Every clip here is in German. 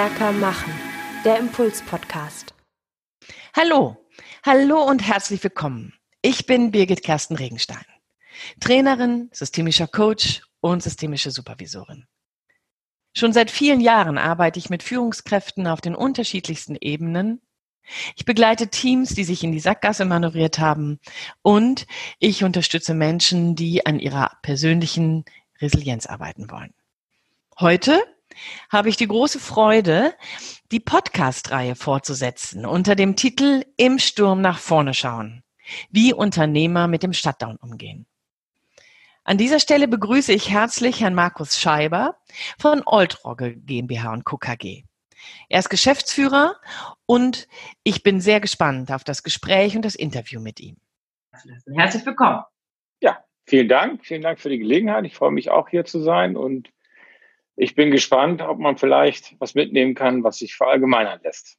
stärker machen. Der Impuls-Podcast. Hallo, hallo und herzlich willkommen. Ich bin Birgit Kersten Regenstein, Trainerin, systemischer Coach und systemische Supervisorin. Schon seit vielen Jahren arbeite ich mit Führungskräften auf den unterschiedlichsten Ebenen. Ich begleite Teams, die sich in die Sackgasse manövriert haben und ich unterstütze Menschen, die an ihrer persönlichen Resilienz arbeiten wollen. Heute habe ich die große Freude, die Podcast-Reihe fortzusetzen unter dem Titel Im Sturm nach vorne schauen. Wie Unternehmer mit dem Shutdown umgehen. An dieser Stelle begrüße ich herzlich Herrn Markus Scheiber von Oltrogge GmbH und Co. KG. Er ist Geschäftsführer und ich bin sehr gespannt auf das Gespräch und das Interview mit ihm. Herzlich willkommen. Ja, vielen Dank. Vielen Dank für die Gelegenheit. Ich freue mich auch hier zu sein und ich bin gespannt, ob man vielleicht was mitnehmen kann, was sich verallgemeinern lässt.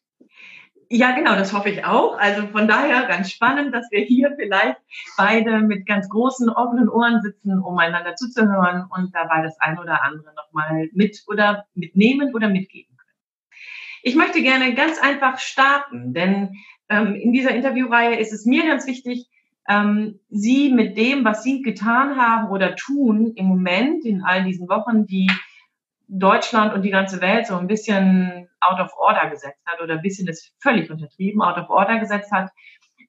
Ja, genau, das hoffe ich auch. Also von daher ganz spannend, dass wir hier vielleicht beide mit ganz großen offenen Ohren sitzen, um einander zuzuhören und dabei das eine oder andere nochmal mit oder mitnehmen oder mitgeben können. Ich möchte gerne ganz einfach starten, denn ähm, in dieser Interviewreihe ist es mir ganz wichtig, ähm, Sie mit dem, was Sie getan haben oder tun im Moment in all diesen Wochen, die Deutschland und die ganze Welt so ein bisschen out of order gesetzt hat oder ein bisschen ist völlig untertrieben, out of order gesetzt hat,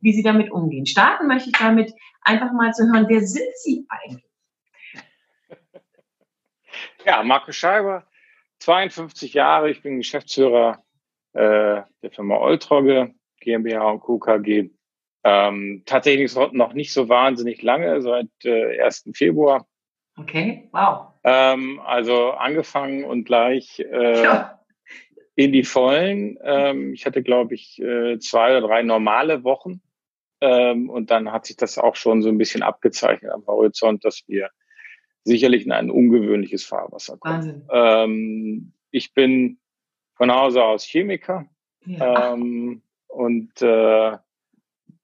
wie sie damit umgehen. Starten möchte ich damit einfach mal zu hören, wer sind Sie eigentlich? Ja, Markus Scheiber, 52 Jahre, ich bin Geschäftsführer äh, der Firma Oltrogge, GmbH und Co. KG. Ähm, tatsächlich noch nicht so wahnsinnig lange, seit äh, 1. Februar. Okay, wow. Ähm, also angefangen und gleich äh, ja. in die Vollen. Ähm, ich hatte, glaube ich, äh, zwei oder drei normale Wochen. Ähm, und dann hat sich das auch schon so ein bisschen abgezeichnet am Horizont, dass wir sicherlich in ein ungewöhnliches Fahrwasser kommen. Ähm, ich bin von Hause aus Chemiker ja. ähm, und äh,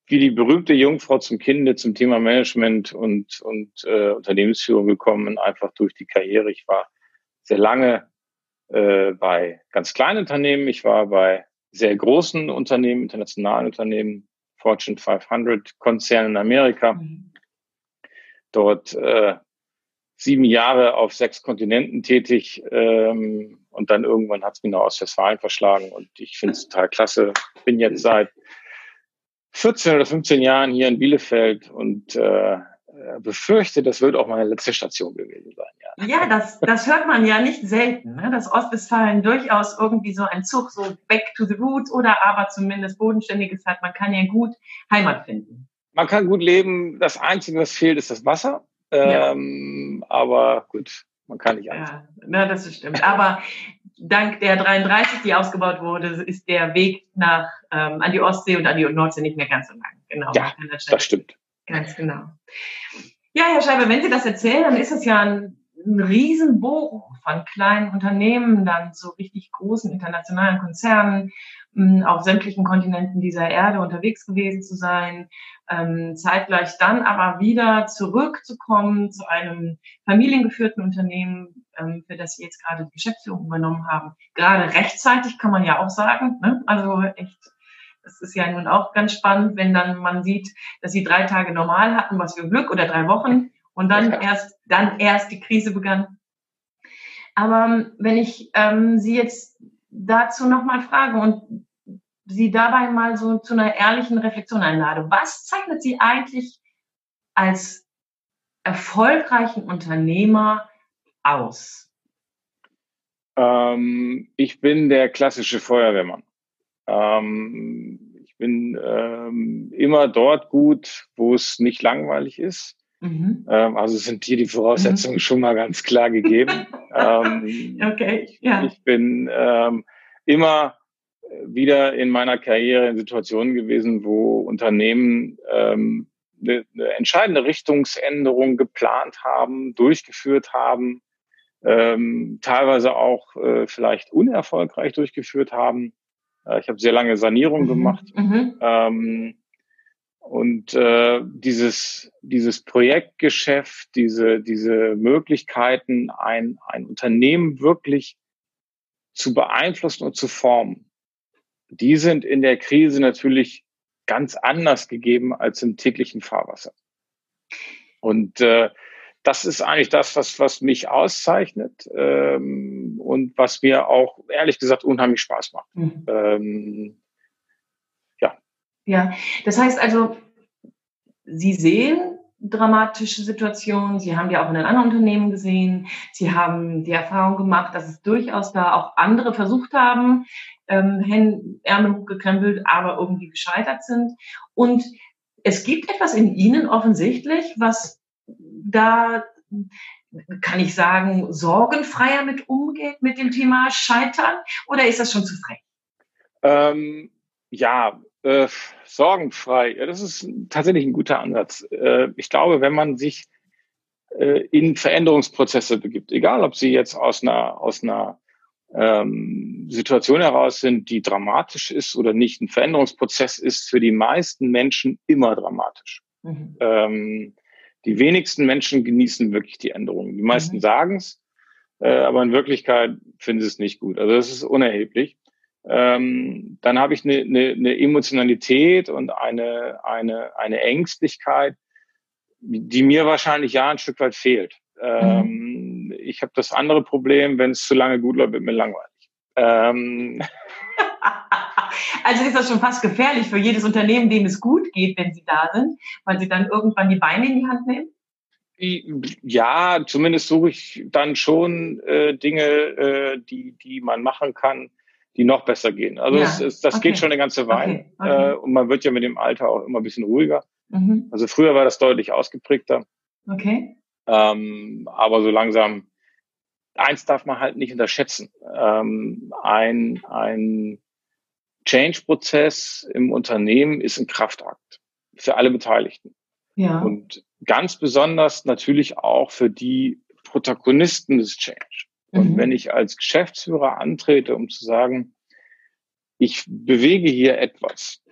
wie die berühmte Jungfrau zum Kinde zum Thema Management und, und äh, Unternehmensführung gekommen, einfach durch die Karriere. Ich war sehr lange äh, bei ganz kleinen Unternehmen, ich war bei sehr großen Unternehmen, internationalen Unternehmen, Fortune 500 Konzernen in Amerika. Mhm. Dort äh, sieben Jahre auf sechs Kontinenten tätig ähm, und dann irgendwann hat es mich nach Ostwestfalen verschlagen und ich finde es total klasse. Bin jetzt seit 14 oder 15 Jahren hier in Bielefeld und äh, befürchte, das wird auch meine letzte Station gewesen sein. Ja, ja das, das hört man ja nicht selten, ne? dass Ostwestfalen durchaus irgendwie so ein Zug so back to the roots oder aber zumindest bodenständiges hat. Man kann ja gut Heimat finden. Man kann gut leben. Das Einzige, was fehlt, ist das Wasser. Ähm, ja. Aber gut, man kann nicht anders. Ja, na, das stimmt. Aber dank der 33, die ausgebaut wurde, ist der Weg nach ähm, an die Ostsee und an die Nordsee nicht mehr ganz so lang. Genau. Ja, das stimmt. Ganz genau. Ja, Herr Scheibe, wenn Sie das erzählen, dann ist es ja ein, ein Riesenbogen von kleinen Unternehmen, dann zu richtig großen internationalen Konzernen, auf sämtlichen Kontinenten dieser Erde unterwegs gewesen zu sein, ähm, zeitgleich dann aber wieder zurückzukommen zu einem familiengeführten Unternehmen, ähm, für das Sie jetzt gerade die Geschäftsführung übernommen haben. Gerade rechtzeitig kann man ja auch sagen. Ne? Also echt, das ist ja nun auch ganz spannend, wenn dann man sieht, dass Sie drei Tage normal hatten, was für Glück, oder drei Wochen und dann ja. erst, dann erst die Krise begann. Aber ähm, wenn ich ähm, Sie jetzt dazu nochmal frage und Sie dabei mal so zu einer ehrlichen Reflexion einlade. Was zeichnet Sie eigentlich als erfolgreichen Unternehmer aus? Ähm, ich bin der klassische Feuerwehrmann. Ähm, ich bin ähm, immer dort gut, wo es nicht langweilig ist. Mhm. Ähm, also sind hier die Voraussetzungen mhm. schon mal ganz klar gegeben. Ähm, okay, ja. Ich bin ähm, immer wieder in meiner Karriere in Situationen gewesen, wo Unternehmen ähm, eine, eine entscheidende Richtungsänderung geplant haben, durchgeführt haben, ähm, teilweise auch äh, vielleicht unerfolgreich durchgeführt haben. Äh, ich habe sehr lange Sanierung mhm. gemacht. Mhm. Ähm, und äh, dieses, dieses Projektgeschäft, diese, diese Möglichkeiten, ein, ein Unternehmen wirklich zu beeinflussen und zu formen, die sind in der Krise natürlich ganz anders gegeben als im täglichen Fahrwasser. Und äh, das ist eigentlich das, was, was mich auszeichnet ähm, und was mir auch ehrlich gesagt unheimlich Spaß macht. Mhm. Ähm, ja. Ja, das heißt also, Sie sehen dramatische Situationen. Sie haben die auch in den anderen Unternehmen gesehen. Sie haben die Erfahrung gemacht, dass es durchaus da auch andere versucht haben, ähm, Ärmel hochgekrempelt, aber irgendwie gescheitert sind. Und es gibt etwas in Ihnen offensichtlich, was da kann ich sagen, sorgenfreier mit umgeht mit dem Thema Scheitern oder ist das schon zu frech? Ähm, ja, äh, sorgenfrei. Das ist tatsächlich ein guter Ansatz. Äh, ich glaube, wenn man sich äh, in Veränderungsprozesse begibt, egal ob sie jetzt aus einer, aus einer ähm, Situation heraus sind, die dramatisch ist oder nicht, ein Veränderungsprozess ist für die meisten Menschen immer dramatisch. Mhm. Ähm, die wenigsten Menschen genießen wirklich die Änderungen. Die meisten mhm. sagen es, äh, aber in Wirklichkeit finden sie es nicht gut. Also das ist unerheblich. Ähm, dann habe ich eine, eine, eine Emotionalität und eine, eine, eine Ängstlichkeit, die mir wahrscheinlich ja ein Stück weit fehlt. Ähm, mhm. Ich habe das andere Problem, wenn es zu lange gut läuft, wird mir langweilig. Ähm, also ist das schon fast gefährlich für jedes Unternehmen, dem es gut geht, wenn sie da sind, weil sie dann irgendwann die Beine in die Hand nehmen? Ja, zumindest suche ich dann schon äh, Dinge, äh, die, die man machen kann, die noch besser gehen. Also ja. es, es, das okay. geht schon eine ganze Weile. Okay. Okay. Äh, und man wird ja mit dem Alter auch immer ein bisschen ruhiger. Mhm. Also früher war das deutlich ausgeprägter. Okay. Ähm, aber so langsam, eins darf man halt nicht unterschätzen. Ähm, ein, ein Change-Prozess im Unternehmen ist ein Kraftakt für alle Beteiligten. Ja. Und ganz besonders natürlich auch für die Protagonisten des Change. Und mhm. wenn ich als Geschäftsführer antrete, um zu sagen, ich bewege hier etwas,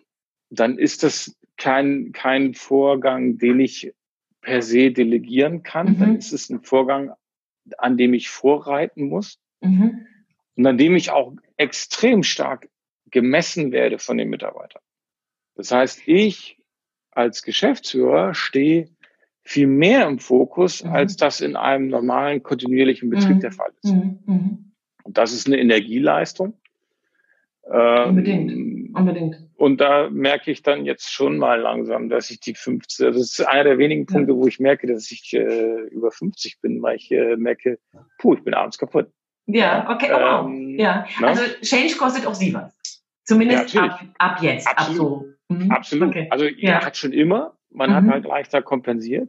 dann ist das kein, kein Vorgang, den ich per se delegieren kann. Mhm. Dann ist es ein Vorgang, an dem ich vorreiten muss mhm. und an dem ich auch extrem stark gemessen werde von den Mitarbeitern. Das heißt, ich als Geschäftsführer stehe viel mehr im Fokus, mhm. als das in einem normalen, kontinuierlichen Betrieb mhm. der Fall ist. Mhm. mhm. Und das ist eine Energieleistung. Ähm, Unbedingt. Unbedingt. Und da merke ich dann jetzt schon mal langsam, dass ich die 50, das ist einer der wenigen Punkte, ja. wo ich merke, dass ich äh, über 50 bin, weil ich äh, merke, puh, ich bin abends kaputt. Ja, okay, oh, wow. Ähm, ja, na? also Change kostet auch Sie was. Zumindest ja, ab, ab jetzt, Absolut. ab so. Mhm. Absolut. Okay. Also ja. hat schon immer, man mhm. hat halt leichter kompensiert.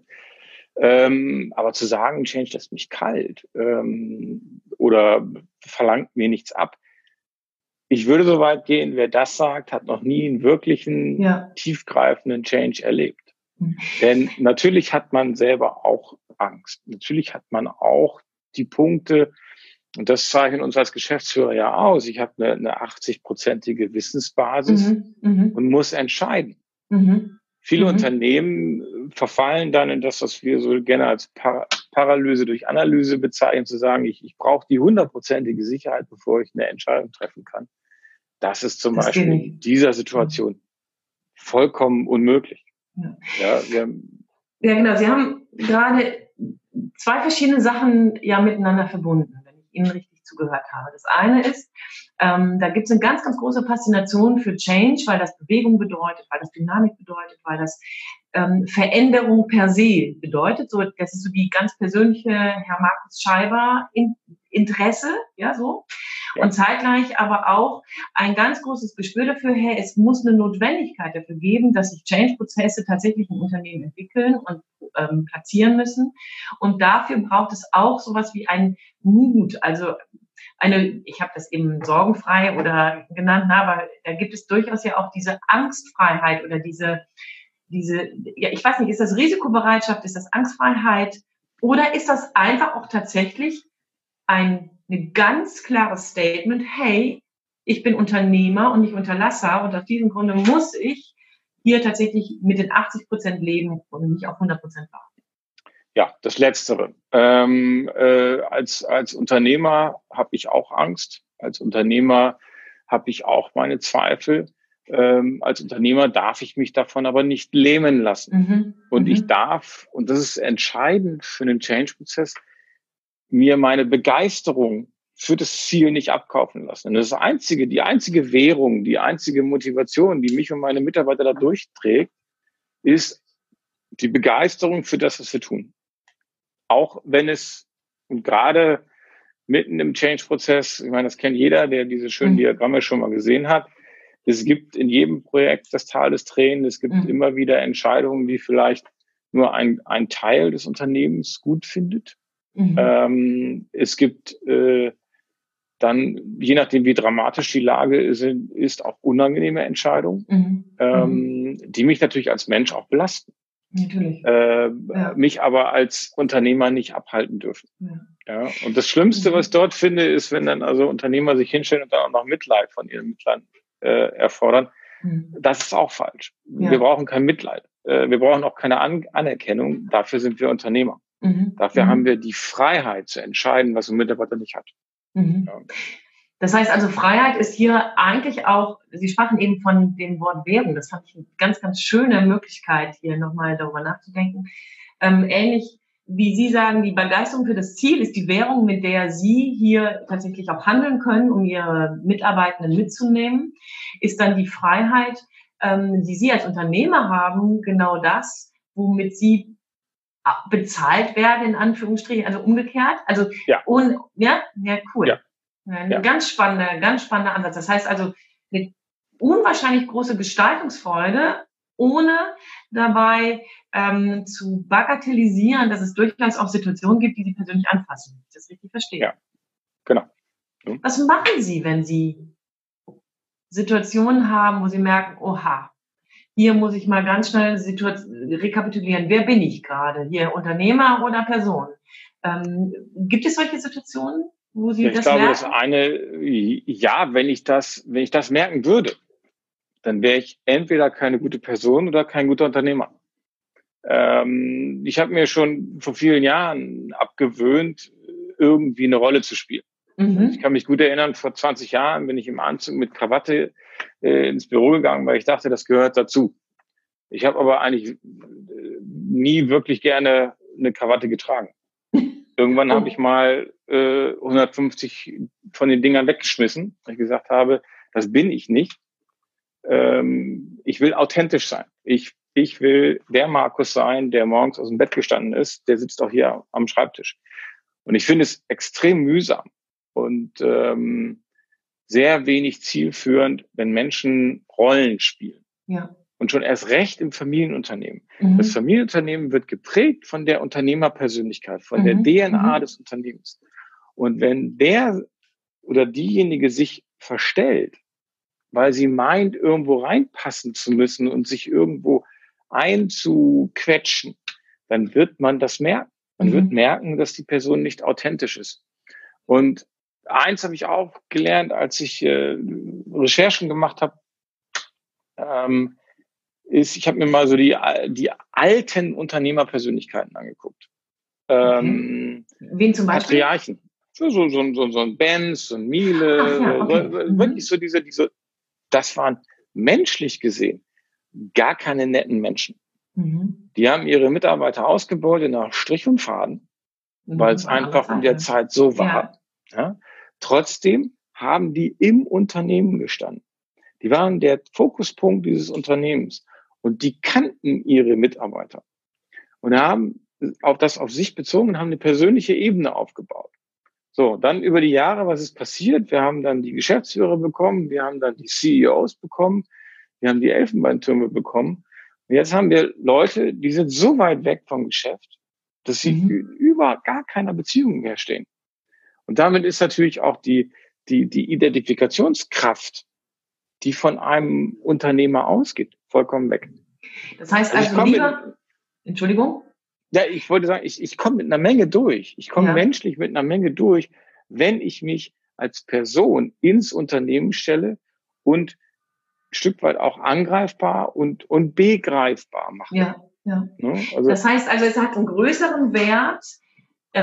Ähm, aber zu sagen, Change lässt mich kalt ähm, oder verlangt mir nichts ab. Ich würde so weit gehen, wer das sagt, hat noch nie einen wirklichen ja. tiefgreifenden Change erlebt. Mhm. Denn natürlich hat man selber auch Angst. Natürlich hat man auch die Punkte, und das zeichnet uns als Geschäftsführer ja aus. Ich habe eine, eine 80-prozentige Wissensbasis mhm, mhm, und muss entscheiden. Mhm, Viele mhm. Unternehmen verfallen dann in das, was wir so gerne als Par Paralyse durch Analyse bezeichnen, zu sagen, ich, ich brauche die hundertprozentige Sicherheit, bevor ich eine Entscheidung treffen kann. Das ist zum das Beispiel in dieser Situation vollkommen unmöglich. Ja. Ja, wir, ja, genau. Sie haben gerade zwei verschiedene Sachen ja miteinander verbunden. Ihnen richtig zugehört habe. Das eine ist, ähm, da gibt es eine ganz, ganz große Faszination für Change, weil das Bewegung bedeutet, weil das Dynamik bedeutet, weil das ähm, Veränderung per se bedeutet. So, das ist so die ganz persönliche Herr Markus Scheiber in, Interesse, ja, so. Und zeitgleich aber auch ein ganz großes Gespür dafür, hey, es muss eine Notwendigkeit dafür geben, dass sich Change-Prozesse tatsächlich im Unternehmen entwickeln und ähm, platzieren müssen. Und dafür braucht es auch sowas wie ein Mut, also eine, ich habe das eben sorgenfrei oder genannt, na, aber da gibt es durchaus ja auch diese Angstfreiheit oder diese, diese, ja, ich weiß nicht, ist das Risikobereitschaft, ist das Angstfreiheit oder ist das einfach auch tatsächlich ein, ein ganz klares Statement, hey, ich bin Unternehmer und nicht Unterlasser und aus diesem Grunde muss ich hier tatsächlich mit den 80 Prozent leben und nicht auf 100 Prozent warten. Ja, das Letztere. Ähm, äh, als, als Unternehmer habe ich auch Angst. Als Unternehmer habe ich auch meine Zweifel. Ähm, als Unternehmer darf ich mich davon aber nicht lähmen lassen. Mhm. Und mhm. ich darf, und das ist entscheidend für einen Change-Prozess, mir meine Begeisterung für das Ziel nicht abkaufen lassen. Und das, das einzige, die einzige Währung, die einzige Motivation, die mich und meine Mitarbeiter da durchträgt, ist die Begeisterung für das, was wir tun. Auch wenn es, und gerade mitten im Change-Prozess, ich meine, das kennt jeder, der diese schönen mhm. Diagramme schon mal gesehen hat. Es gibt in jedem Projekt das Tal des Tränen. Es gibt mhm. immer wieder Entscheidungen, die vielleicht nur ein, ein Teil des Unternehmens gut findet. Mhm. Ähm, es gibt äh, dann, je nachdem, wie dramatisch die Lage ist, ist auch unangenehme Entscheidungen, mhm. ähm, die mich natürlich als Mensch auch belasten. Natürlich. Äh, ja. Mich aber als Unternehmer nicht abhalten dürfen. Ja. ja. Und das Schlimmste, was ich dort finde, ist, wenn dann also Unternehmer sich hinstellen und dann auch noch Mitleid von ihren Mittlern äh, erfordern. Mhm. Das ist auch falsch. Ja. Wir brauchen kein Mitleid. Äh, wir brauchen auch keine An Anerkennung. Dafür sind wir Unternehmer. Mhm. Dafür mhm. haben wir die Freiheit zu entscheiden, was ein Mitarbeiter nicht hat. Mhm. Ja. Das heißt also, Freiheit ist hier eigentlich auch, Sie sprachen eben von dem Wort Währung. Das fand ich eine ganz, ganz schöne Möglichkeit, hier nochmal darüber nachzudenken. Ähm, ähnlich wie Sie sagen, die Begeisterung für das Ziel ist die Währung, mit der Sie hier tatsächlich auch handeln können, um Ihre Mitarbeitenden mitzunehmen, ist dann die Freiheit, ähm, die Sie als Unternehmer haben, genau das, womit Sie bezahlt werden, in Anführungsstrichen, also umgekehrt. Also, ja, und, ja, ja, cool. Ja. Ein ja. ganz spannender, ganz spannender Ansatz. Das heißt also, eine unwahrscheinlich große Gestaltungsfreude, ohne dabei ähm, zu bagatellisieren, dass es durchaus auch Situationen gibt, die Sie persönlich anfassen. Ich das richtig verstehe. Ja, genau. Mhm. Was machen Sie, wenn Sie Situationen haben, wo Sie merken, oha, hier muss ich mal ganz schnell rekapitulieren, wer bin ich gerade? Hier Unternehmer oder Person? Ähm, gibt es solche Situationen, wo Sie ja, das Ich glaube, merken? das eine, ja, wenn ich das, wenn ich das merken würde, dann wäre ich entweder keine gute Person oder kein guter Unternehmer. Ähm, ich habe mir schon vor vielen Jahren abgewöhnt, irgendwie eine Rolle zu spielen. Mhm. Ich kann mich gut erinnern, vor 20 Jahren bin ich im Anzug mit Krawatte äh, ins Büro gegangen, weil ich dachte, das gehört dazu. Ich habe aber eigentlich äh, nie wirklich gerne eine Krawatte getragen. Irgendwann oh. habe ich mal äh, 150 von den Dingern weggeschmissen, weil ich gesagt habe, das bin ich nicht. Ähm, ich will authentisch sein. Ich, ich will der Markus sein, der morgens aus dem Bett gestanden ist, der sitzt auch hier am Schreibtisch. Und ich finde es extrem mühsam und ähm, sehr wenig zielführend, wenn Menschen Rollen spielen. Ja. Und schon erst recht im Familienunternehmen. Mhm. Das Familienunternehmen wird geprägt von der Unternehmerpersönlichkeit, von mhm. der DNA mhm. des Unternehmens. Und wenn der oder diejenige sich verstellt, weil sie meint, irgendwo reinpassen zu müssen und sich irgendwo einzuquetschen, dann wird man das merken. Man wird mhm. merken, dass die Person nicht authentisch ist. Und eins habe ich auch gelernt, als ich äh, Recherchen gemacht habe, ähm, ist, ich habe mir mal so die, die alten Unternehmerpersönlichkeiten angeguckt. Ähm, Wen zum Beispiel? Patriarchen. So, so, so, so, so ein Benz, so ein Miele, ja, okay. so, mhm. wirklich so diese, diese, das waren menschlich gesehen gar keine netten Menschen. Mhm. Die haben ihre Mitarbeiter ausgebeutet nach Strich und Faden, mhm. weil es einfach in der Zeit so war. Ja. ja. Trotzdem haben die im Unternehmen gestanden. Die waren der Fokuspunkt dieses Unternehmens und die kannten ihre Mitarbeiter und haben auf das auf sich bezogen und haben eine persönliche Ebene aufgebaut. So, dann über die Jahre, was ist passiert? Wir haben dann die Geschäftsführer bekommen, wir haben dann die CEOs bekommen, wir haben die Elfenbeintürme bekommen. Und jetzt haben wir Leute, die sind so weit weg vom Geschäft, dass sie mhm. über gar keiner Beziehung mehr stehen. Und damit ist natürlich auch die, die, die Identifikationskraft, die von einem Unternehmer ausgeht, vollkommen weg. Das heißt also, also lieber, mit, Entschuldigung? Ja, ich wollte sagen, ich, ich komme mit einer Menge durch. Ich komme ja. menschlich mit einer Menge durch, wenn ich mich als Person ins Unternehmen stelle und ein Stück weit auch angreifbar und, und begreifbar mache. Ja, ja. Ne? Also, das heißt also, es hat einen größeren Wert,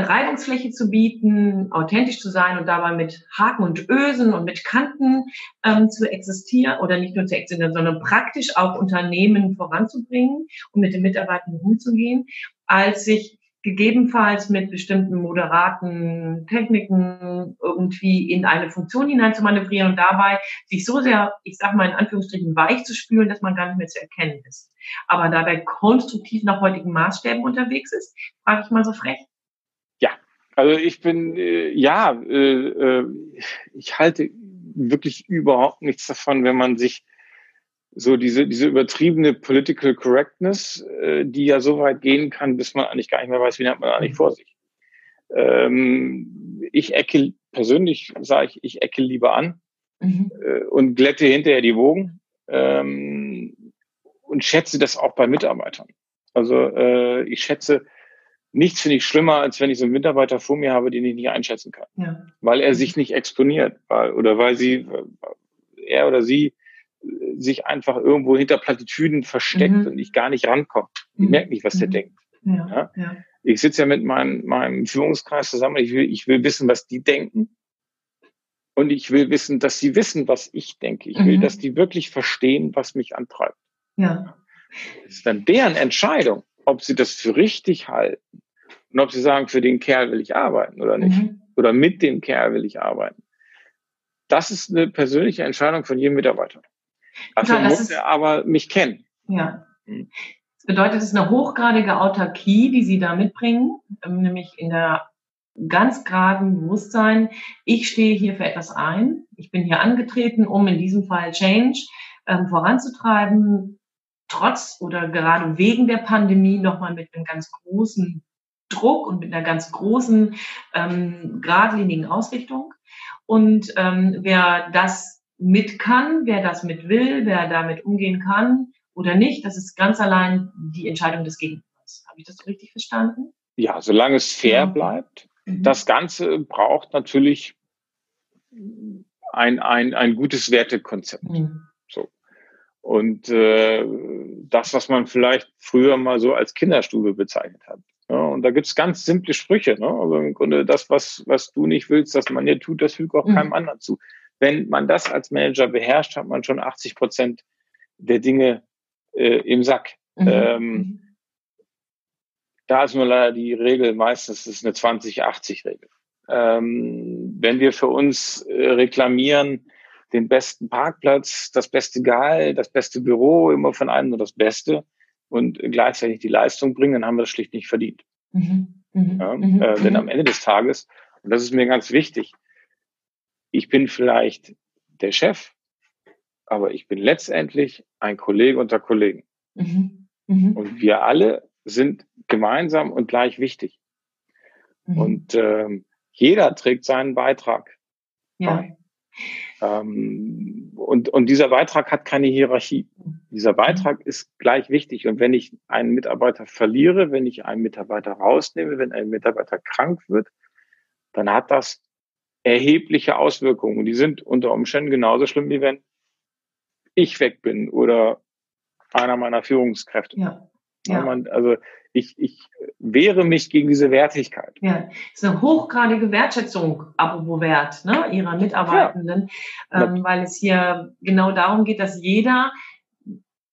Reibungsfläche zu bieten, authentisch zu sein und dabei mit Haken und Ösen und mit Kanten ähm, zu existieren oder nicht nur zu existieren, sondern praktisch auch Unternehmen voranzubringen und mit den Mitarbeitern umzugehen, als sich gegebenenfalls mit bestimmten moderaten Techniken irgendwie in eine Funktion hinein zu manövrieren und dabei sich so sehr, ich sag mal in Anführungsstrichen, weich zu spülen, dass man gar nicht mehr zu erkennen ist. Aber dabei konstruktiv nach heutigen Maßstäben unterwegs ist, frage ich mal so frech. Also ich bin, äh, ja, äh, äh, ich halte wirklich überhaupt nichts davon, wenn man sich so diese, diese übertriebene Political Correctness, äh, die ja so weit gehen kann, bis man eigentlich gar nicht mehr weiß, wie hat man eigentlich vor sich. Ähm, ich ecke, persönlich sage ich, ich ecke lieber an mhm. äh, und glätte hinterher die Wogen ähm, und schätze das auch bei Mitarbeitern. Also äh, ich schätze, nichts finde ich schlimmer, als wenn ich so einen Mitarbeiter vor mir habe, den ich nicht einschätzen kann. Ja. Weil er sich nicht exponiert weil, oder weil sie, er oder sie sich einfach irgendwo hinter Plattitüden versteckt mhm. und ich gar nicht rankomme. Ich mhm. merke nicht, was der mhm. denkt. Ja, ja? Ich sitze ja mit meinem, meinem Führungskreis zusammen. Ich will, ich will wissen, was die denken. Und ich will wissen, dass sie wissen, was ich denke. Ich will, mhm. dass die wirklich verstehen, was mich antreibt. Ja. Es ist dann deren Entscheidung, ob sie das für richtig halten und ob sie sagen, für den Kerl will ich arbeiten oder nicht. Mhm. Oder mit dem Kerl will ich arbeiten. Das ist eine persönliche Entscheidung von jedem Mitarbeiter. Dafür muss ist, er aber mich kennen. Ja. Hm. Das bedeutet, es ist eine hochgradige Autarkie, die Sie da mitbringen, ähm, nämlich in der ganz geraden Bewusstsein, ich stehe hier für etwas ein. Ich bin hier angetreten, um in diesem Fall Change ähm, voranzutreiben, trotz oder gerade wegen der Pandemie nochmal mit einem ganz großen Druck und mit einer ganz großen, ähm, geradlinigen Ausrichtung. Und ähm, wer das mit kann, wer das mit will, wer damit umgehen kann oder nicht, das ist ganz allein die Entscheidung des Gegenübers. Habe ich das so richtig verstanden? Ja, solange es fair ja. bleibt. Mhm. Das Ganze braucht natürlich ein, ein, ein gutes Wertekonzept. Mhm. So. Und äh, das, was man vielleicht früher mal so als Kinderstube bezeichnet hat. Und da gibt's ganz simple Sprüche. Ne? Also im Grunde das, was, was du nicht willst, dass man dir tut, das fügt auch mhm. keinem anderen zu. Wenn man das als Manager beherrscht, hat man schon 80 Prozent der Dinge äh, im Sack. Mhm. Ähm, mhm. da ist nur leider die Regel meistens ist eine 20-80-Regel. Ähm, wenn wir für uns äh, reklamieren, den besten Parkplatz, das beste Gehalt, das beste Büro, immer von einem nur das Beste und gleichzeitig die Leistung bringen, dann haben wir das schlicht nicht verdient. Mhm. Mhm. Ja, mhm. Äh, denn am Ende des Tages, und das ist mir ganz wichtig, ich bin vielleicht der Chef, aber ich bin letztendlich ein Kollege unter Kollegen. Mhm. Mhm. Und wir alle sind gemeinsam und gleich wichtig. Mhm. Und ähm, jeder trägt seinen Beitrag. Ja. Ähm, und, und dieser Beitrag hat keine Hierarchie. Dieser mhm. Beitrag ist gleich wichtig. Und wenn ich einen Mitarbeiter verliere, wenn ich einen Mitarbeiter rausnehme, wenn ein Mitarbeiter krank wird, dann hat das erhebliche Auswirkungen. Und die sind unter Umständen genauso schlimm, wie wenn ich weg bin oder einer meiner Führungskräfte. Ja. Ja. Man, also ich, ich wehre mich gegen diese Wertigkeit. Ja, das ist eine hochgradige Wertschätzung, apropos Wert, ne, ihrer Mitarbeitenden, ja. ähm, weil es hier genau darum geht, dass jeder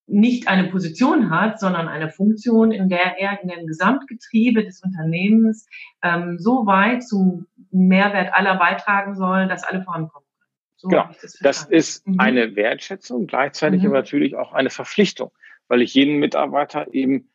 nicht eine Position hat, sondern eine Funktion, in der er in dem Gesamtgetriebe des Unternehmens ähm, so weit zum Mehrwert aller beitragen soll, dass alle vorankommen können. So genau. Das, das, ist mhm. eine Wertschätzung, gleichzeitig mhm. aber natürlich auch eine Verpflichtung, weil ich jedem Mitarbeiter eben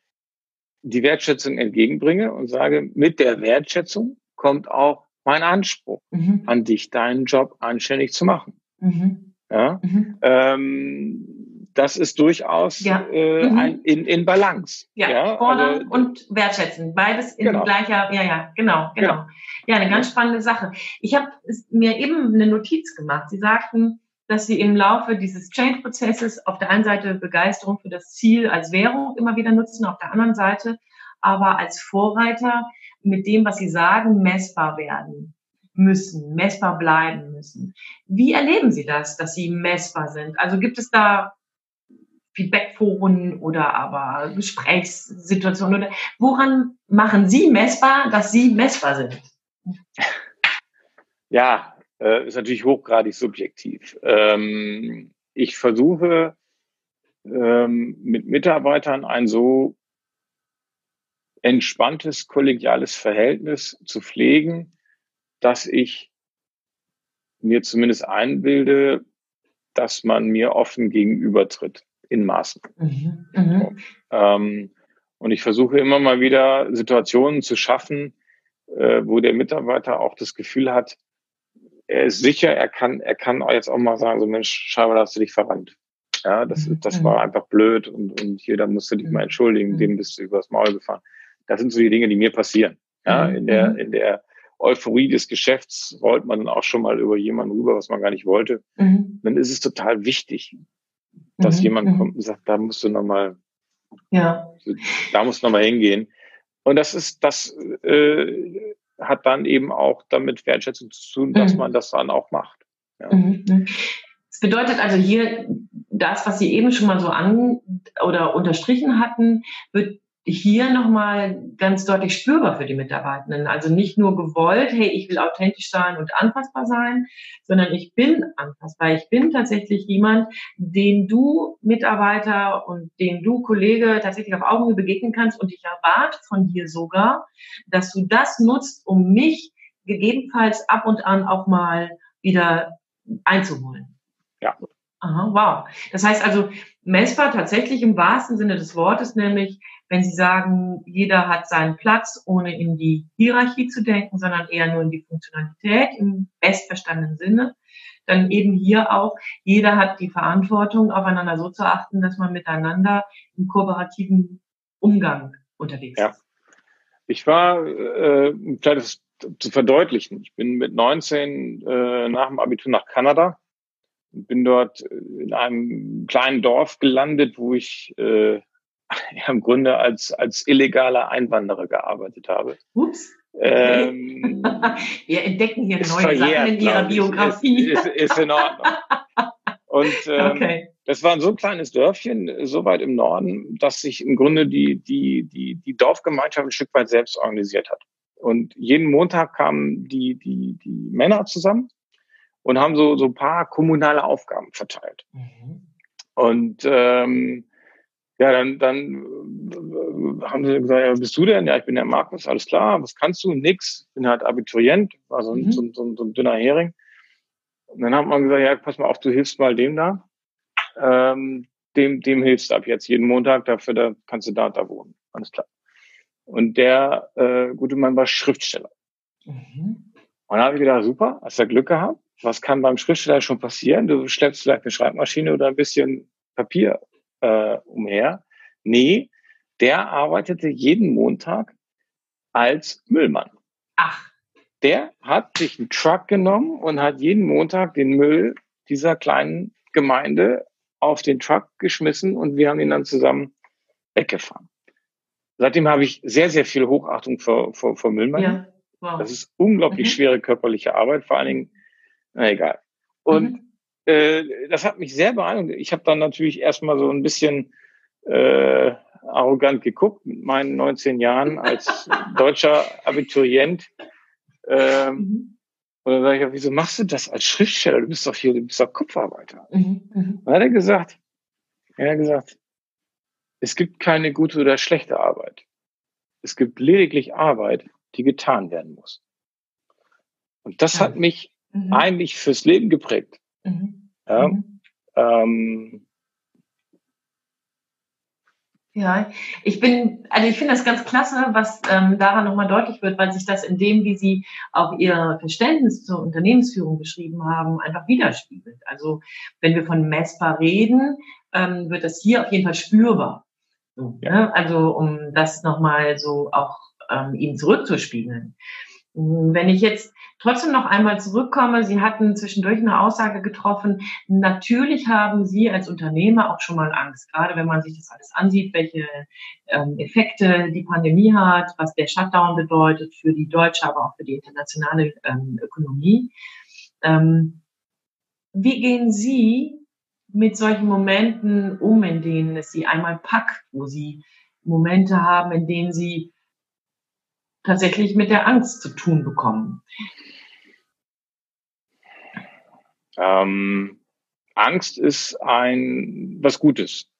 die Wertschätzung entgegenbringe und sage, mit der Wertschätzung kommt auch mein Anspruch mhm. an dich, deinen Job anständig zu machen. Mhm. Ja? Mhm. Ähm, das ist durchaus ja. äh, mhm. ein, in, in Balance. Ja, ja fordern also, und wertschätzen. Beides in genau. gleicher, ja, ja, genau, genau. Ja, ja eine ganz spannende Sache. Ich habe mir eben eine Notiz gemacht. Sie sagten, dass Sie im Laufe dieses Change-Prozesses auf der einen Seite Begeisterung für das Ziel als Währung immer wieder nutzen, auf der anderen Seite aber als Vorreiter mit dem, was Sie sagen, messbar werden müssen, messbar bleiben müssen. Wie erleben Sie das, dass Sie messbar sind? Also gibt es da Feedbackforen oder aber Gesprächssituationen oder woran machen Sie messbar, dass Sie messbar sind? Ja, äh, ist natürlich hochgradig subjektiv. Ähm, ich versuche ähm, mit Mitarbeitern ein so entspanntes, kollegiales Verhältnis zu pflegen, dass ich mir zumindest einbilde, dass man mir offen gegenübertritt in Maßen. Mhm. Mhm. Ähm, und ich versuche immer mal wieder Situationen zu schaffen, äh, wo der Mitarbeiter auch das Gefühl hat, er ist sicher, er kann, er kann jetzt auch mal sagen, so Mensch, scheinbar da hast du dich verrannt. Ja, das, mhm. das war einfach blöd und, und hier, da musst du dich mal entschuldigen, dem bist du übers Maul gefahren. Das sind so die Dinge, die mir passieren. Ja, in der, in der Euphorie des Geschäfts rollt man dann auch schon mal über jemanden rüber, was man gar nicht wollte. Mhm. Dann ist es total wichtig, dass mhm. jemand mhm. kommt und sagt, da musst du nochmal, ja. da musst du nochmal hingehen. Und das ist, das äh, hat dann eben auch damit Wertschätzung zu tun, dass mhm. man das dann auch macht. Ja. Mhm. mhm. Das bedeutet also hier, das, was Sie eben schon mal so an oder unterstrichen hatten, wird hier nochmal ganz deutlich spürbar für die Mitarbeitenden. Also nicht nur gewollt, hey, ich will authentisch sein und anpassbar sein, sondern ich bin anpassbar. Ich bin tatsächlich jemand, den du Mitarbeiter und den du Kollege tatsächlich auf Augenhöhe begegnen kannst und ich erwarte von dir sogar, dass du das nutzt, um mich gegebenenfalls ab und an auch mal wieder einzuholen. Ja. Aha, wow. Das heißt also, messbar tatsächlich im wahrsten Sinne des Wortes, nämlich wenn Sie sagen, jeder hat seinen Platz, ohne in die Hierarchie zu denken, sondern eher nur in die Funktionalität im bestverstandenen Sinne, dann eben hier auch, jeder hat die Verantwortung, aufeinander so zu achten, dass man miteinander im kooperativen Umgang unterwegs ja. ist. Ich war, äh, um das zu verdeutlichen, ich bin mit 19 äh, nach dem Abitur nach Kanada bin dort in einem kleinen Dorf gelandet, wo ich äh, ja, im Grunde als, als illegaler Einwanderer gearbeitet habe. Ups. Ähm, Wir entdecken hier neue verjährt, Sachen in Ihrer Biografie. Ist, ist, ist, in Ordnung. Und ähm, okay. das war so ein kleines Dörfchen, so weit im Norden, dass sich im Grunde die, die, die, die Dorfgemeinschaft ein Stück weit selbst organisiert hat. Und jeden Montag kamen die, die, die Männer zusammen und haben so, so ein paar kommunale Aufgaben verteilt. Mhm. Und ähm, ja, dann, dann äh, haben sie gesagt, ja, bist du denn? Ja, ich bin der Markus, alles klar, was kannst du? Nix, bin halt Abiturient, war so ein, mhm. so, so, so ein dünner Hering. Und dann hat man gesagt, ja, pass mal auf, du hilfst mal dem da. Ähm, dem, dem hilfst du ab jetzt jeden Montag, dafür da kannst du da da wohnen. Alles klar. Und der äh, gute Mann war Schriftsteller. Mhm. Und dann habe ich gedacht, super, hast du Glück gehabt. Was kann beim Schriftsteller schon passieren? Du schleppst vielleicht eine Schreibmaschine oder ein bisschen Papier äh, umher. Nee, der arbeitete jeden Montag als Müllmann. Ach. Der hat sich einen Truck genommen und hat jeden Montag den Müll dieser kleinen Gemeinde auf den Truck geschmissen und wir haben ihn dann zusammen weggefahren. Seitdem habe ich sehr, sehr viel Hochachtung vor, vor, vor Müllmännern. Ja, wow. Das ist unglaublich mhm. schwere körperliche Arbeit, vor allen Dingen, na egal. Und mhm äh, das hat mich sehr beeindruckt. Ich habe dann natürlich erstmal so ein bisschen äh, arrogant geguckt mit meinen 19 Jahren als deutscher Abiturient. Ähm, mhm. Und dann sage ich, wieso machst du das als Schriftsteller? Du bist doch hier, du bist doch Kopfarbeiter. Mhm. Mhm. Dann hat er gesagt, er hat gesagt, es gibt keine gute oder schlechte Arbeit. Es gibt lediglich Arbeit, die getan werden muss. Und das hat mich mhm. eigentlich fürs Leben geprägt. Mhm. Ja, mhm. ähm, ja, ich bin, also ich finde das ganz klasse, was ähm, daran nochmal deutlich wird, weil sich das in dem, wie Sie auch Ihr Verständnis zur Unternehmensführung beschrieben haben, einfach widerspiegelt. Also wenn wir von messbar reden, ähm, wird das hier auf jeden Fall spürbar. So, ja. ne? Also um das nochmal so auch ähm, Ihnen zurückzuspiegeln. Wenn ich jetzt trotzdem noch einmal zurückkomme, Sie hatten zwischendurch eine Aussage getroffen. Natürlich haben Sie als Unternehmer auch schon mal Angst, gerade wenn man sich das alles ansieht, welche ähm, Effekte die Pandemie hat, was der Shutdown bedeutet für die deutsche, aber auch für die internationale ähm, Ökonomie. Ähm, wie gehen Sie mit solchen Momenten um, in denen es sie einmal packt, wo sie Momente haben, in denen sie tatsächlich mit der Angst zu tun bekommen? Ähm, Angst ist ein was Gutes.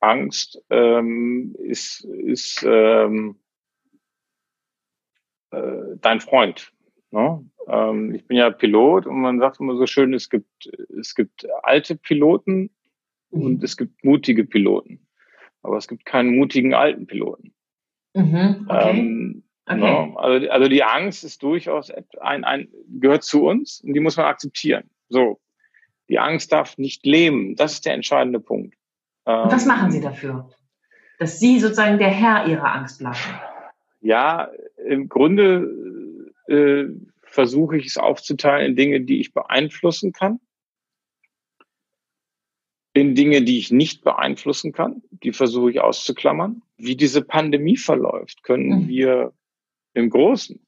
Angst ähm, ist, ist ähm, äh, dein Freund. Ne? Ähm, ich bin ja Pilot und man sagt immer so schön, es gibt, es gibt alte Piloten mhm. und es gibt mutige Piloten. Aber es gibt keinen mutigen alten Piloten. Mhm, okay. Ähm, okay. Ne? Also, also die Angst ist durchaus ein, ein, gehört zu uns und die muss man akzeptieren. So. Die Angst darf nicht lähmen. Das ist der entscheidende Punkt. Und was machen Sie ähm, dafür? Dass Sie sozusagen der Herr Ihrer Angst bleiben? Ja, im Grunde äh, versuche ich es aufzuteilen in Dinge, die ich beeinflussen kann, in Dinge, die ich nicht beeinflussen kann. Die versuche ich auszuklammern. Wie diese Pandemie verläuft, können mhm. wir im Großen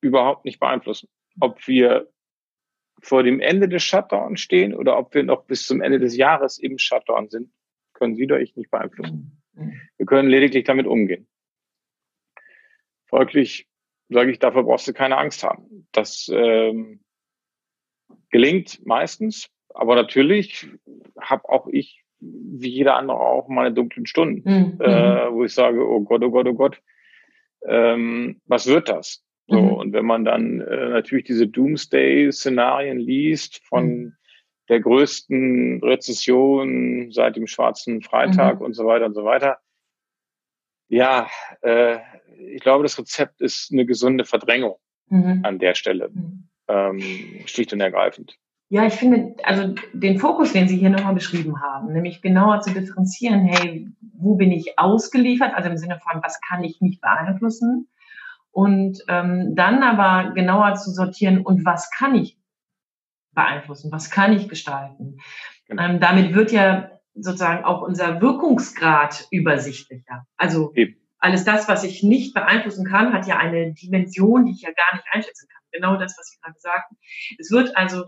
überhaupt nicht beeinflussen. Ob wir vor dem Ende des Shutdowns stehen oder ob wir noch bis zum Ende des Jahres im Shutdown sind, können Sie oder ich nicht beeinflussen. Mhm. Wir können lediglich damit umgehen. Folglich sage ich, dafür brauchst du keine Angst haben. Das ähm, gelingt meistens, aber natürlich habe auch ich, wie jeder andere auch, meine dunklen Stunden, mhm. äh, wo ich sage, oh Gott, oh Gott, oh Gott, ähm, was wird das? So, mhm. und wenn man dann äh, natürlich diese Doomsday-Szenarien liest von mhm. der größten Rezession seit dem Schwarzen Freitag mhm. und so weiter und so weiter, ja, äh, ich glaube, das Rezept ist eine gesunde Verdrängung mhm. an der Stelle. Mhm. Ähm, schlicht und ergreifend. Ja, ich finde, also den Fokus, den Sie hier nochmal beschrieben haben, nämlich genauer zu differenzieren, hey, wo bin ich ausgeliefert, also im Sinne von, was kann ich nicht beeinflussen? Und ähm, dann aber genauer zu sortieren, und was kann ich beeinflussen, was kann ich gestalten? Genau. Ähm, damit wird ja sozusagen auch unser Wirkungsgrad übersichtlicher. Also Eben. alles das, was ich nicht beeinflussen kann, hat ja eine Dimension, die ich ja gar nicht einschätzen kann. Genau das, was Sie gerade sagten. Es wird also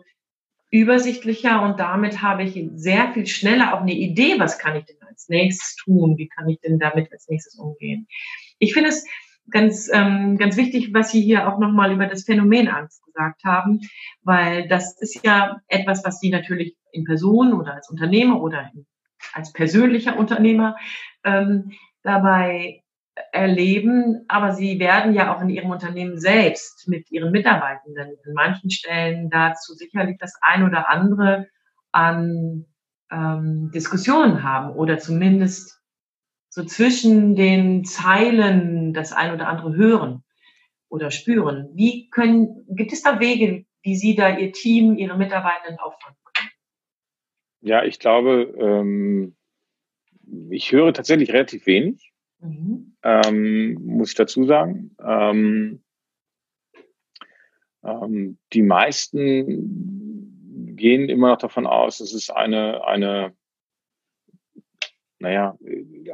übersichtlicher und damit habe ich sehr viel schneller auch eine Idee, was kann ich denn als nächstes tun, wie kann ich denn damit als nächstes umgehen. Ich finde es ganz, ähm, ganz wichtig, was Sie hier auch nochmal über das Phänomen Angst gesagt haben, weil das ist ja etwas, was Sie natürlich in Person oder als Unternehmer oder als persönlicher Unternehmer ähm, dabei erleben, aber sie werden ja auch in ihrem Unternehmen selbst mit ihren Mitarbeitenden in manchen Stellen dazu sicherlich das ein oder andere an ähm, Diskussionen haben oder zumindest so zwischen den Zeilen das ein oder andere hören oder spüren. Wie können, gibt es da Wege, wie Sie da Ihr Team, Ihre Mitarbeitenden auffangen? Ja, ich glaube, ähm, ich höre tatsächlich relativ wenig, mhm. ähm, muss ich dazu sagen. Ähm, ähm, die meisten gehen immer noch davon aus, es ist eine, eine naja,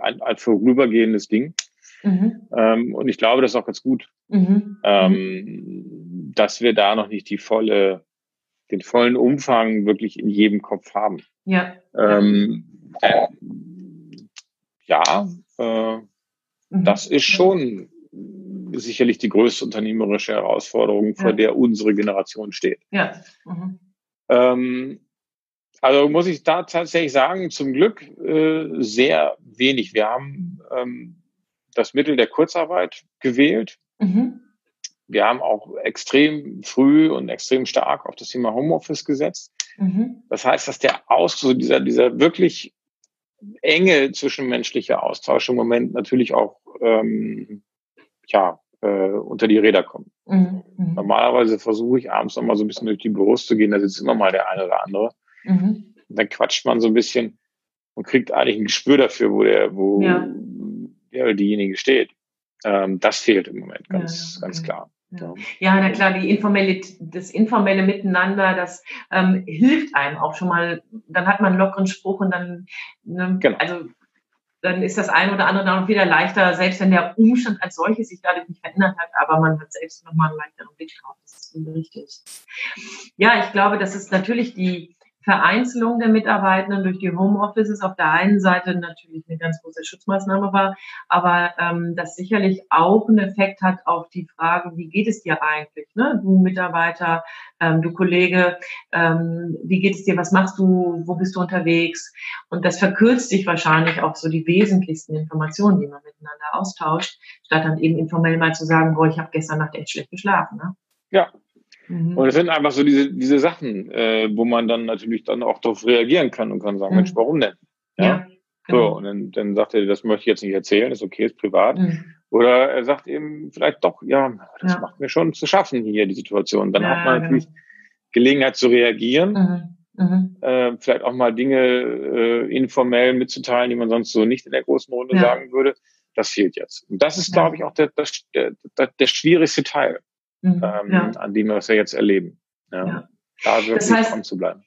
ein, ein vorübergehendes Ding. Mhm. Ähm, und ich glaube, das ist auch ganz gut, mhm. ähm, dass wir da noch nicht die volle, den vollen Umfang wirklich in jedem Kopf haben. Ja. Äh, ja, äh, mhm. das ist schon sicherlich die größte unternehmerische Herausforderung, vor ja. der unsere Generation steht. Ja. Mhm. Ähm, also muss ich da tatsächlich sagen, zum Glück äh, sehr wenig. Wir haben ähm, das Mittel der Kurzarbeit gewählt. Mhm. Wir haben auch extrem früh und extrem stark auf das Thema Homeoffice gesetzt. Mhm. Das heißt, dass der Aus, so dieser, dieser wirklich enge zwischenmenschliche Austausch im Moment natürlich auch ähm, ja, äh, unter die Räder kommt. Mhm. mhm. Normalerweise versuche ich abends nochmal so ein bisschen durch die Büros zu gehen, da sitzt immer mal der eine oder andere. Mhm. dann quatscht man so ein bisschen und kriegt eigentlich ein Gespür dafür, wo der, wo ja. der oder diejenige steht. Ähm, das fehlt im Moment ganz, ja, okay. ganz klar. Ja. ja, na klar, die informelle, das informelle Miteinander, das ähm, hilft einem auch schon mal. Dann hat man einen lockeren Spruch und dann, ne, genau. also dann ist das eine oder andere dann auch wieder leichter, selbst wenn der Umstand als solches sich dadurch nicht verändert hat, aber man hat selbst nochmal einen leichteren Blick drauf. Das ist richtig. Ja, ich glaube, das ist natürlich die Vereinzelung der Mitarbeitenden durch die Homeoffices auf der einen Seite natürlich eine ganz große Schutzmaßnahme war, aber ähm, das sicherlich auch einen Effekt hat auf die Frage, wie geht es dir eigentlich, ne? du Mitarbeiter, ähm, du Kollege, ähm, wie geht es dir, was machst du, wo bist du unterwegs? Und das verkürzt sich wahrscheinlich auch so die wesentlichsten Informationen, die man miteinander austauscht, statt dann eben informell mal zu sagen, boah, ich habe gestern Nacht echt schlecht geschlafen. Ne? Ja, Mhm. Und es sind einfach so diese, diese Sachen, äh, wo man dann natürlich dann auch darauf reagieren kann und kann sagen, mhm. Mensch, warum denn? Ja. ja genau. So, und dann, dann sagt er, das möchte ich jetzt nicht erzählen, ist okay, ist privat. Mhm. Oder er sagt eben vielleicht doch, ja, das ja. macht mir schon zu schaffen hier, die Situation. Dann ja, hat man natürlich genau. Gelegenheit zu reagieren. Mhm. Mhm. Äh, vielleicht auch mal Dinge äh, informell mitzuteilen, die man sonst so nicht in der großen Runde sagen würde. Das fehlt jetzt. Und das ist, glaube ich, auch der, der, der, der schwierigste Teil mhm, ähm, ja. an dem, was wir jetzt erleben. Ja. ja. Da wirklich das heißt, dran zu bleiben.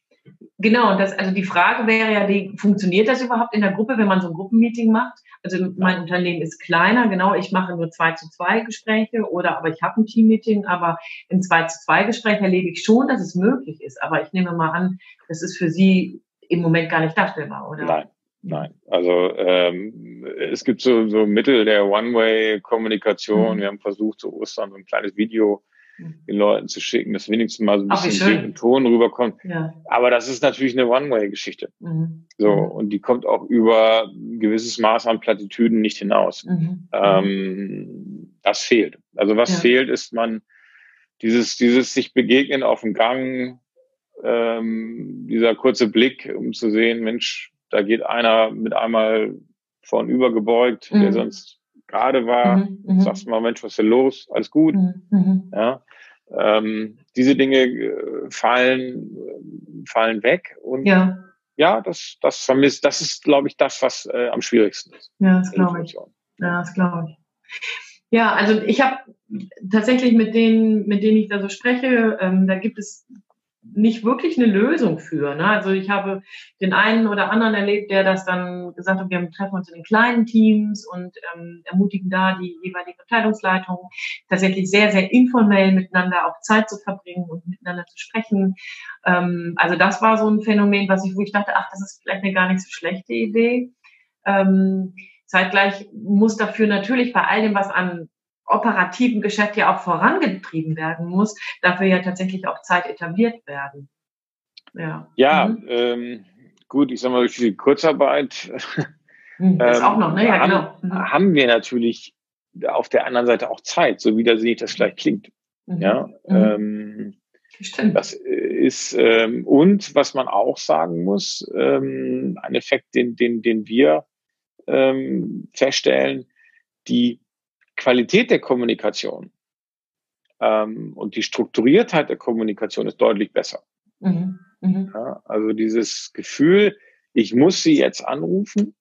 Genau, das, also die Frage wäre ja, die, funktioniert das überhaupt in der Gruppe, wenn man so ein Gruppenmeeting macht? Also mein Unternehmen ist kleiner, genau, ich mache nur zwei zu zwei Gespräche oder aber ich habe ein Teammeeting, aber in zwei zu zwei Gesprächen erlebe ich schon, dass es möglich ist. Aber ich nehme mal an, das ist für Sie im Moment gar nicht darstellbar, oder? Nein. Nein, also ähm, es gibt so, so Mittel der One-Way-Kommunikation. Mhm. Wir haben versucht, zu Ostern so ein kleines Video mhm. den Leuten zu schicken, dass wenigstens mal so ein bisschen Ach, Ton rüberkommt. Ja. Aber das ist natürlich eine One-Way-Geschichte. Mhm. So, mhm. und die kommt auch über ein gewisses Maß an Plattitüden nicht hinaus. Mhm. Ähm, das fehlt. Also was ja. fehlt, ist man dieses, dieses sich begegnen auf dem Gang, ähm, dieser kurze Blick, um zu sehen, Mensch, da geht einer mit einmal vornüber gebeugt, mhm. der sonst gerade war. Mhm. mhm. Sagst mal, Mensch, was ist denn los? Alles gut. Mhm. mhm. Ja. Ähm, diese Dinge äh, fallen, fallen weg und ja, ja das, das vermisst, das ist, glaube ich, das, was äh, am schwierigsten ist. Ja, das glaube ich. Ja, das glaube ich. Ja, also ich habe tatsächlich mit denen, mit denen ich da so spreche, ähm, da gibt es nicht wirklich eine Lösung für. Ne? Also ich habe den einen oder anderen erlebt, der das dann gesagt hat, wir treffen uns in den kleinen Teams und ähm, ermutigen da die jeweilige Abteilungsleitung tatsächlich sehr, sehr informell miteinander auch Zeit zu verbringen und miteinander zu sprechen. Ähm, also das war so ein Phänomen, was ich, wo ich dachte, ach, das ist vielleicht eine gar nicht so schlechte Idee. Ähm, zeitgleich muss dafür natürlich bei all dem, was an operativen Geschäft ja auch vorangetrieben werden muss, dafür ja tatsächlich auch Zeit etabliert werden. Ja, ja mhm. ähm, gut, ich sag mal, durch die Kurzarbeit mhm, das ähm, auch noch, ne? ja, haben, genau. Mhm. haben wir natürlich auf der anderen Seite auch Zeit, so wie das vielleicht klingt. Mhm. Ja, mhm. ähm, Stimmt. Das ist ähm, und was man auch sagen muss, ähm, ein Effekt, den den den wir ähm, feststellen, die Qualität der Kommunikation ähm, und die Strukturiertheit der Kommunikation ist deutlich besser. Mhm. Mhm. Ja, also dieses Gefühl, ich muss sie jetzt anrufen,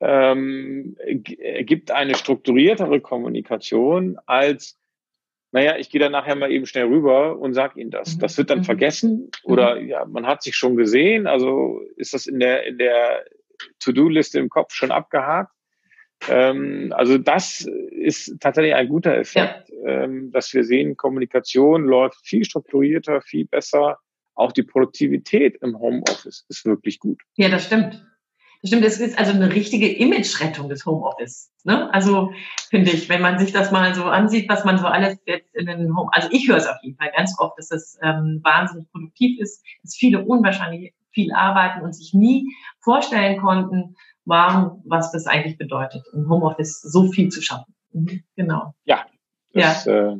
ähm, gibt eine strukturiertere Kommunikation als, naja, ich gehe dann nachher mal eben schnell rüber und sag Ihnen das. Mhm. Das wird dann mhm. vergessen oder mhm. ja, man hat sich schon gesehen, also ist das in der, in der To-Do-Liste im Kopf schon abgehakt. Ähm, also das ist tatsächlich ein guter Effekt, ja. ähm, dass wir sehen, Kommunikation läuft viel strukturierter, viel besser. Auch die Produktivität im Homeoffice ist wirklich gut. Ja, das stimmt. Das stimmt, es ist also eine richtige Image-Rettung des Homeoffice. Ne? Also finde ich, wenn man sich das mal so ansieht, was man so alles jetzt in den Home, also ich höre es auf jeden Fall ganz oft, dass es ähm, wahnsinnig produktiv ist, dass viele unwahrscheinlich viel arbeiten und sich nie vorstellen konnten, waren, was das eigentlich bedeutet, im Homeoffice so viel zu schaffen. Mhm, genau. Ja, das, ja. Äh,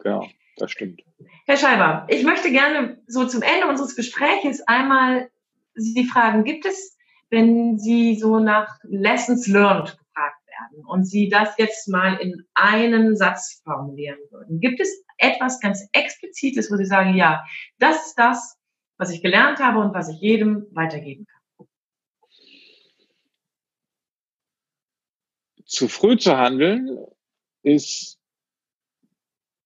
genau, das stimmt. Herr Scheiber, ich möchte gerne so zum Ende unseres Gespräches einmal Sie fragen, gibt es, wenn Sie so nach Lessons learned gefragt werden und Sie das jetzt mal in einen Satz formulieren würden, gibt es etwas ganz Explizites, wo Sie sagen, ja, das ist das, was ich gelernt habe und was ich jedem weitergeben kann? Zu früh zu handeln ist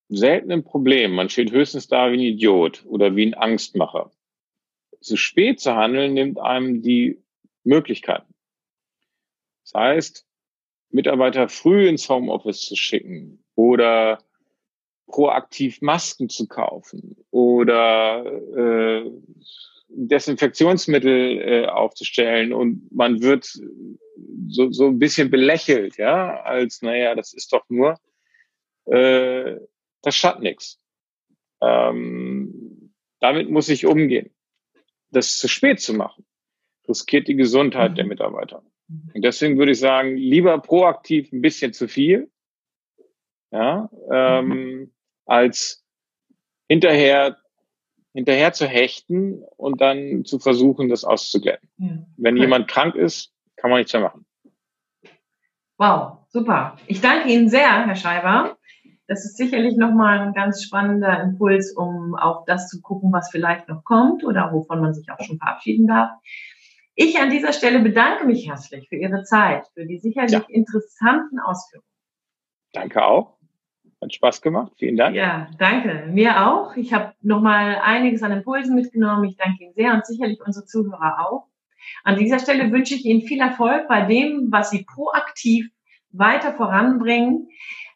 selten ein Problem. Man steht höchstens da wie ein Idiot oder wie ein Angstmacher. Zu spät zu handeln nimmt einem die Möglichkeiten. Das heißt, Mitarbeiter früh ins Homeoffice zu schicken oder proaktiv Masken zu kaufen oder äh, Desinfektionsmittel äh, aufzustellen und man wird so, so ein bisschen belächelt, ja, als, naja, das ist doch nur, äh, das schadet nichts. Ähm, damit muss ich umgehen. Das zu spät zu machen, riskiert die Gesundheit mhm. der Mitarbeiter. Und deswegen würde ich sagen, lieber proaktiv ein bisschen zu viel, ja, ähm, mhm. als hinterher hinterher zu hechten und dann zu versuchen, das auszuglätten. Ja. Wenn jemand krank ist, kann man nichts mehr machen. Wow, super. Ich danke Ihnen sehr, Herr Scheiber. Das ist sicherlich nochmal ein ganz spannender Impuls, um auch das zu gucken, was vielleicht noch kommt oder wovon man sich auch schon verabschieden darf. Ich an dieser Stelle bedanke mich herzlich für Ihre Zeit, für die sicherlich ja. interessanten Ausführungen. Danke auch. Hat Spaß gemacht. Vielen Dank. Ja, danke. Mir auch. Ich habe nochmal einiges an Impulsen mitgenommen. Ich danke Ihnen sehr und sicherlich unsere Zuhörer auch. An dieser Stelle wünsche ich Ihnen viel Erfolg bei dem, was Sie proaktiv weiter voranbringen,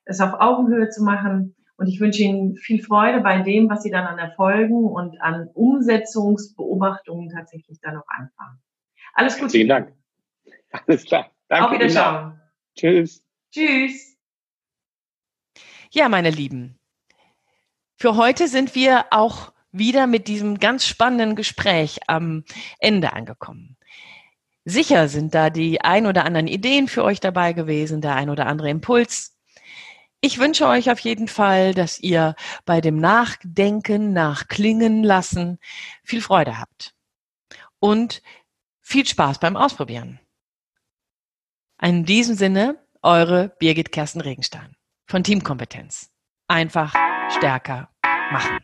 es auf Augenhöhe zu machen. Und ich wünsche Ihnen viel Freude bei dem, was Sie dann an Erfolgen und an Umsetzungsbeobachtungen tatsächlich dann noch anfangen. Alles Gute. Vielen Dank. Alles klar. Danke. Auf Wiederschauen. Tschüss. Tschüss. Ja, meine Lieben. Für heute sind wir auch wieder mit diesem ganz spannenden Gespräch am Ende angekommen. Sicher sind da die ein oder anderen Ideen für euch dabei gewesen, der ein oder andere Impuls. Ich wünsche euch auf jeden Fall, dass ihr bei dem Nachdenken, Nachklingen lassen viel Freude habt. Und viel Spaß beim Ausprobieren. In diesem Sinne, eure Birgit Kersten Regenstein von Teamkompetenz. Einfach stärker machen.